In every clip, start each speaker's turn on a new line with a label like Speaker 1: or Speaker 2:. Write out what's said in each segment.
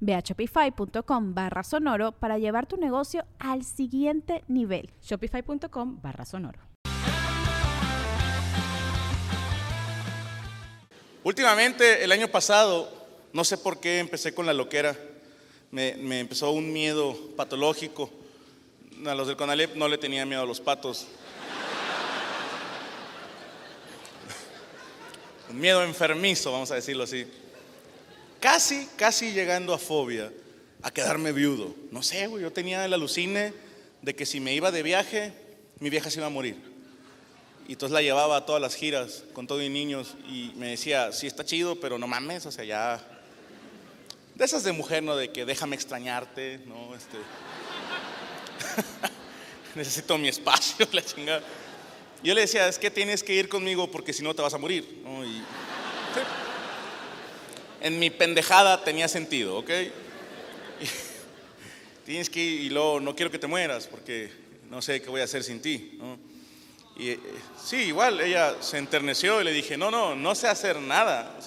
Speaker 1: Ve a shopify.com barra sonoro para llevar tu negocio al siguiente nivel.
Speaker 2: Shopify.com barra sonoro.
Speaker 3: Últimamente, el año pasado, no sé por qué empecé con la loquera. Me, me empezó un miedo patológico. A los del Conalep no le tenía miedo a los patos. Un miedo enfermizo, vamos a decirlo así. Casi, casi llegando a fobia, a quedarme viudo. No sé, güey, yo tenía el alucine de que si me iba de viaje, mi vieja se iba a morir. Y entonces la llevaba a todas las giras con todo y niños y me decía, sí está chido, pero no mames, o sea, ya... De esas de mujer, ¿no? De que déjame extrañarte, ¿no? Este... Necesito mi espacio, la chingada. Yo le decía, es que tienes que ir conmigo porque si no te vas a morir, ¿no? Y... En mi pendejada tenía sentido, ¿ok? tienes que ir y luego no quiero que te mueras porque no sé qué voy a hacer sin ti. Y eh, sí, igual ella se enterneció y le dije, no, no, no sé hacer nada.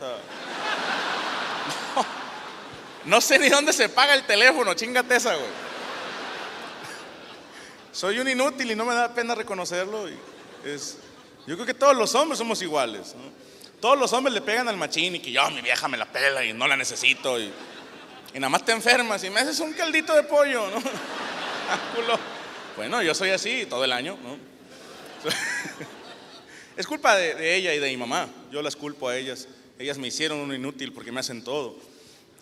Speaker 3: No, sé ni dónde se paga el teléfono, chingate esa, güey. Soy un inútil y no me da pena reconocerlo. Yo creo que todos los hombres somos iguales. Todos los hombres le pegan al machín y que yo, mi vieja me la pela y no la necesito. Y, nada más te enfermas y me haces un caldito de pollo, ¿no? bueno, yo soy así todo el año, ¿no? es culpa de, ella y de mi mamá. Yo las culpo a ellas. Ellas me hicieron un inútil porque me hacen todo.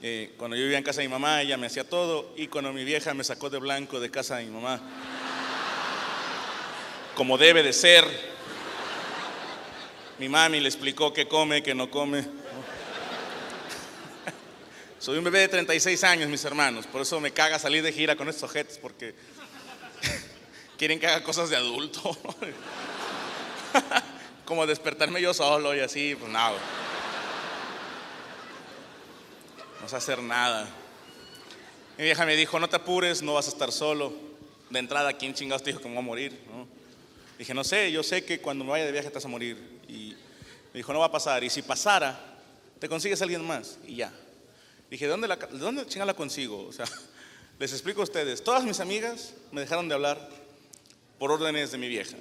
Speaker 3: Eh, cuando yo vivía en casa de mi mamá, ella me hacía todo. Y cuando mi vieja me sacó de blanco de casa de mi mamá, como debe de ser, mi mami le explicó qué come, qué no come. Soy un bebé de 36 años, mis hermanos. Por eso me caga salir de gira con estos ojetes, porque quieren que haga cosas de adulto. Como despertarme yo solo y así, pues nada. No sé hacer nada. Mi vieja me dijo, no te apures, no vas a estar solo. De entrada, ¿quién chingados te dijo que me voy a morir? Dije, no sé, yo sé que cuando me vaya de viaje vas a morir. Y me dijo, no va a pasar. Y si pasara, te consigues a alguien más. Y ya. Dije, ¿de dónde, la, de dónde la consigo? O sea, les explico a ustedes. Todas mis amigas me dejaron de hablar por órdenes de mi vieja.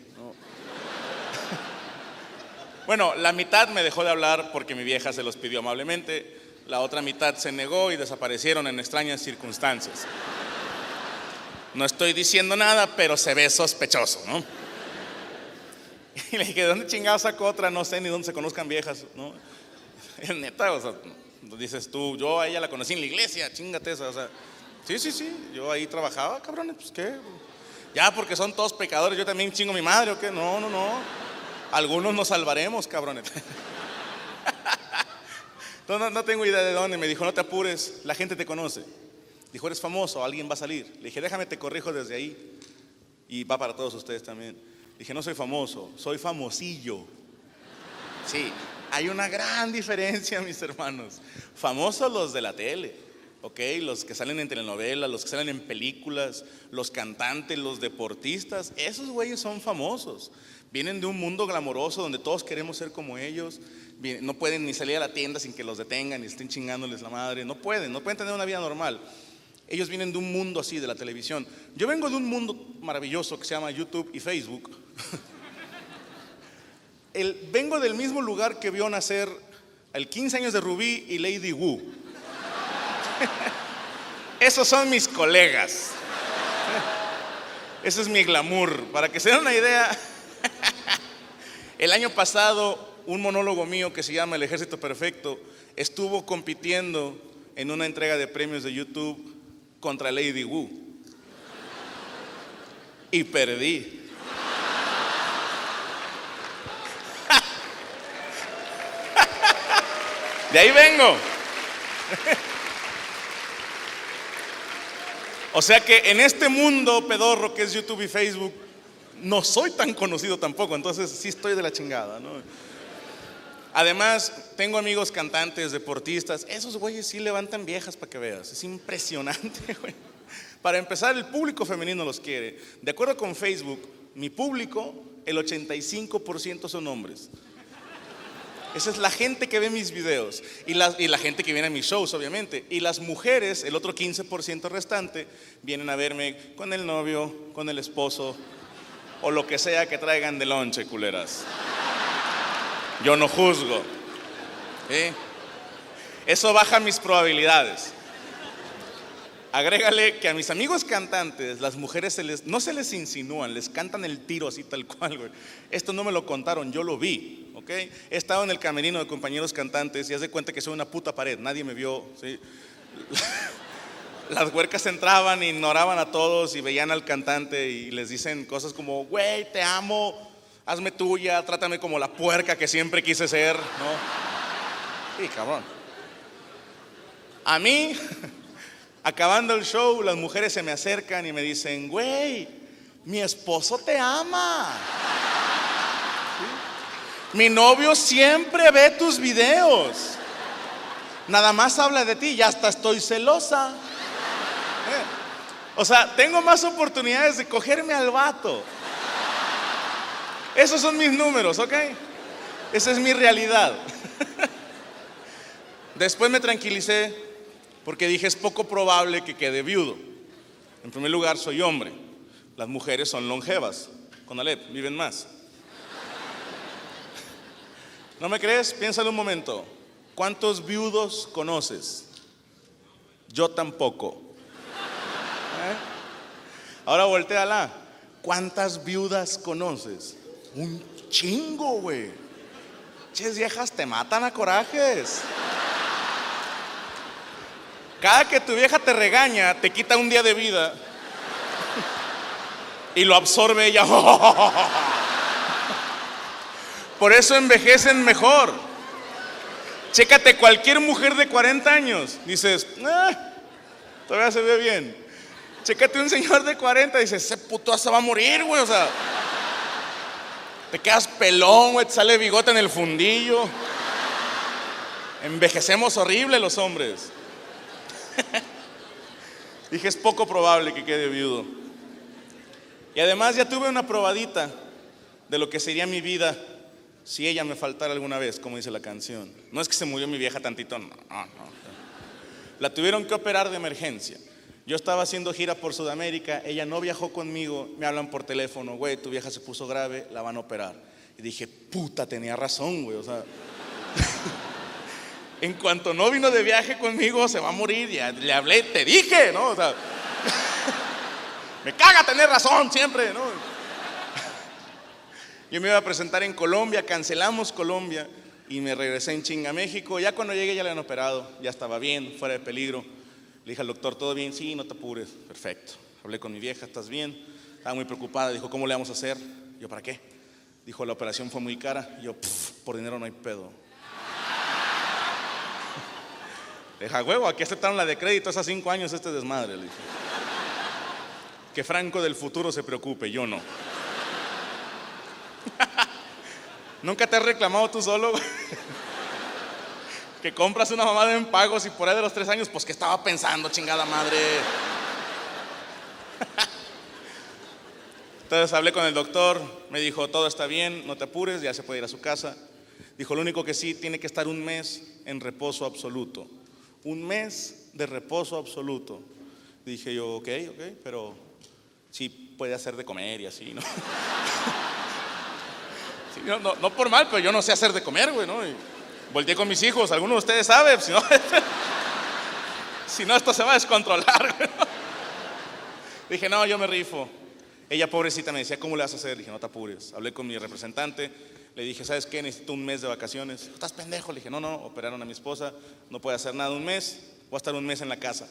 Speaker 3: bueno, la mitad me dejó de hablar porque mi vieja se los pidió amablemente. La otra mitad se negó y desaparecieron en extrañas circunstancias. No estoy diciendo nada, pero se ve sospechoso, ¿no? Y le dije, ¿de dónde chingado sacó otra? No sé ni dónde se conozcan viejas, ¿no? Neta, o sea, dices tú, yo a ella la conocí en la iglesia, chingate esa, o sea, sí, sí, sí, yo ahí trabajaba, cabrones, pues qué. Ya porque son todos pecadores, yo también chingo mi madre, ¿o qué? No, no, no. Algunos nos salvaremos, cabrones. No, no, tengo idea de dónde. Me dijo, no te apures, la gente te conoce. Dijo, eres famoso, alguien va a salir. Le dije, déjame, te corrijo desde ahí. Y va para todos ustedes también. Dije, no soy famoso, soy famosillo. Sí, hay una gran diferencia, mis hermanos. Famosos los de la tele, ¿ok? Los que salen en telenovelas, los que salen en películas, los cantantes, los deportistas, esos güeyes son famosos. Vienen de un mundo glamoroso donde todos queremos ser como ellos. No pueden ni salir a la tienda sin que los detengan y estén chingándoles la madre. No pueden, no pueden tener una vida normal. Ellos vienen de un mundo así, de la televisión. Yo vengo de un mundo maravilloso que se llama YouTube y Facebook. Vengo del mismo lugar que vio nacer el 15 años de Rubí y Lady Wu. Esos son mis colegas. Ese es mi glamour. Para que se den una idea, El año pasado, un monólogo mío que se llama El Ejército Perfecto estuvo compitiendo en una entrega de premios de YouTube contra Lady Wu. Y perdí. De ahí vengo. O sea que en este mundo pedorro que es YouTube y Facebook, no soy tan conocido tampoco, entonces sí estoy de la chingada, ¿no? Además, tengo amigos cantantes, deportistas, esos güeyes sí levantan viejas para que veas, es impresionante, güey. Para empezar, el público femenino los quiere. De acuerdo con Facebook, mi público, el 85% son hombres. Esa es la gente que ve mis videos y la, y la gente que viene a mis shows, obviamente. Y las mujeres, el otro 15% restante, vienen a verme con el novio, con el esposo o lo que sea que traigan de lonche, culeras. Yo no juzgo. Eso baja mis probabilidades. Agrégale que a mis amigos cantantes, las mujeres se les, no se les insinúan, les cantan el tiro así tal cual, güey. Esto no me lo contaron, yo lo vi, ¿ok? He estado en el camerino de compañeros cantantes y haz de cuenta que soy una puta pared, nadie me vio, ¿sí? Las huercas entraban, ignoraban a todos y veían al cantante y les dicen cosas como, güey, te amo, hazme tuya, trátame como la puerca que siempre quise ser, ¿no? Sí, cabrón. A mí, acabando el show, las mujeres se me acercan y me dicen, güey, mi esposo te ama. Mi novio siempre ve tus videos. Nada más habla de ti, ya hasta estoy celosa. ¿Eh? O sea, tengo más oportunidades de cogerme al vato. Esos son mis números, ¿ok? Esa es mi realidad. Después me tranquilicé porque dije es poco probable que quede viudo. En primer lugar, soy hombre. Las mujeres son longevas. Con Alep, viven más. ¿No me crees? Piénsalo un momento. ¿Cuántos viudos conoces? Yo tampoco. ¿Eh? Ahora volteala. ¿Cuántas viudas conoces? Un chingo, güey. Ches viejas te matan a corajes. Cada que tu vieja te regaña, te quita un día de vida y lo absorbe ella. Por eso envejecen mejor. Chécate cualquier mujer de 40 años, dices, ah, todavía se ve bien. Chécate un señor de 40, dices, ese puto se va a morir, güey, o sea. Te quedas pelón, te sale bigote en el fundillo. Envejecemos horrible los hombres. Dije, es poco probable que quede viudo. Y además ya tuve una probadita de lo que sería mi vida si ella me faltara alguna vez, como dice la canción. No es que se murió mi vieja tantito, no, no. La tuvieron que operar de emergencia. Yo estaba haciendo gira por Sudamérica, ella no viajó conmigo, me hablan por teléfono, güey, tu vieja se puso grave, la van a operar. Y dije, puta, tenía razón, güey, o sea. en cuanto no vino de viaje conmigo, se va a morir, ya le hablé, te dije, ¿no? O sea, me caga tener razón siempre, ¿no? Yo me iba a presentar en Colombia, cancelamos Colombia y me regresé en chinga a México. Ya cuando llegué ya le han operado, ya estaba bien, fuera de peligro. Le dije al doctor, ¿todo bien? Sí, no te apures. Perfecto. Hablé con mi vieja, ¿estás bien? Estaba muy preocupada. Dijo, ¿cómo le vamos a hacer? Yo, ¿para qué? Dijo, la operación fue muy cara. Yo, por dinero no hay pedo. Deja huevo, aquí aceptaron la de crédito hace cinco años este desmadre. Le dije. Que Franco del futuro se preocupe, yo no. ¿Nunca te has reclamado tú solo? que compras una mamada en pagos y por ahí de los tres años, pues que estaba pensando, chingada madre. Entonces hablé con el doctor, me dijo, todo está bien, no te apures, ya se puede ir a su casa. Dijo, lo único que sí, tiene que estar un mes en reposo absoluto. Un mes de reposo absoluto. Dije yo, ok, ok, pero sí puede hacer de comer y así, ¿no? sí, no, no, no, por mal, pero yo no sé hacer de comer, güey, ¿no? Y volteé con mis hijos, alguno de ustedes sabe, si no, si no esto se va a descontrolar. Dije, no, yo me rifo. Ella, pobrecita, me decía, ¿cómo le vas a hacer? Dije, no te apures. Hablé con mi representante, le Le dije, ¿sabes qué? Necesito un mes de vacaciones. ¿Estás pendejo? Le dije, no, no, operaron a mi esposa, no puede hacer nada un mes, voy a estar un mes en la casa.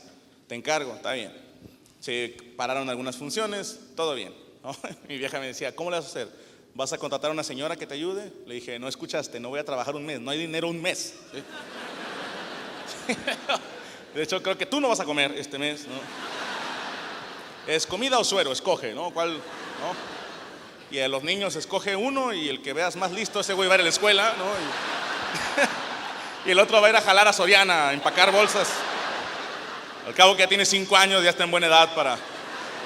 Speaker 3: Te encargo, está bien. Se pararon algunas funciones, todo bien. Mi vieja me decía, ¿cómo le vas a hacer? ¿Vas a contratar a una señora que te ayude? Le dije, no escuchaste, no voy a trabajar un mes, no hay dinero un mes. De hecho, creo que tú no vas a comer este mes, ¿no? Es comida o suero, escoge, ¿no? ¿Cuál? y a los niños escoge uno y el que veas más listo, ese güey va a ir a la escuela, ¿no? Y, el otro va a ir a jalar a Soriana, a empacar bolsas. Al cabo que ya tiene cinco años, ya está en buena edad para,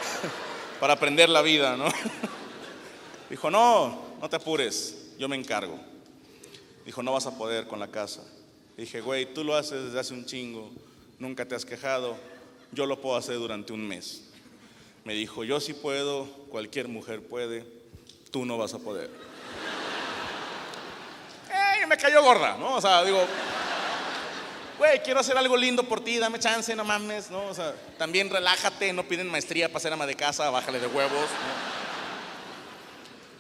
Speaker 3: para aprender la vida, ¿no? Dijo, no, no te apures, yo me encargo. Dijo, no vas a poder con la casa. Dije, güey, tú lo haces desde hace un chingo, nunca te has quejado, yo lo puedo hacer durante un mes. Me dijo, yo sí puedo, cualquier mujer puede tú no vas a poder. ¡Ey! Me cayó gorda, ¿no? O sea, digo, güey, quiero hacer algo lindo por ti, dame chance, no mames, ¿no? O sea, también relájate, no piden maestría para ser ama de casa, bájale de huevos.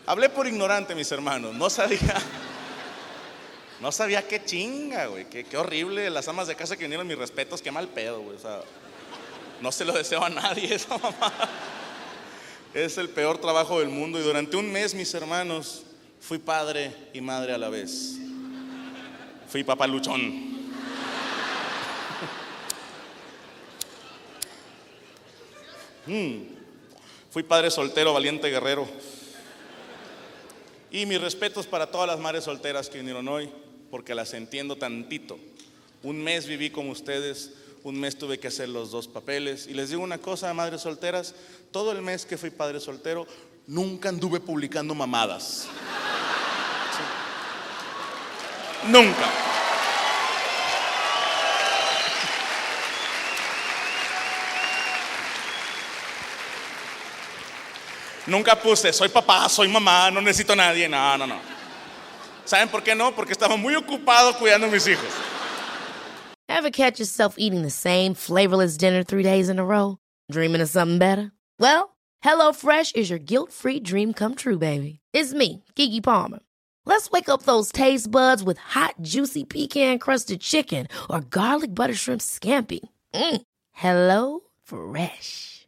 Speaker 3: Hablé por ignorante, mis hermanos, no sabía. No sabía qué chinga, güey, qué, horrible. Las amas de casa que vinieron mis respetos, qué mal pedo, güey. O sea, no se lo deseo a nadie esa mamá. Es el peor trabajo del mundo y durante un mes, mis hermanos, fui padre y madre a la vez. Fui papá luchón. Mm. Fui padre soltero, valiente guerrero. Y mis respetos para todas las madres solteras que vinieron hoy, porque las entiendo tantito. Un mes viví con ustedes un mes tuve que hacer los dos papeles. Y les digo una cosa, madres solteras, todo el mes que fui padre soltero, nunca anduve publicando mamadas. Nunca. Nunca puse, soy papá, soy mamá, no necesito a nadie. No, no, no. ¿Saben por qué no? Porque estaba muy ocupado cuidando a mis hijos.
Speaker 4: Ever catch yourself eating the same flavorless dinner three days in a row? Dreaming of something better? Well, HelloFresh is your guilt-free dream come true, baby. It's me, Kiki Palmer. Let's wake up those taste buds with hot, juicy pecan-crusted chicken or garlic butter shrimp scampi. Mm. Hello Fresh.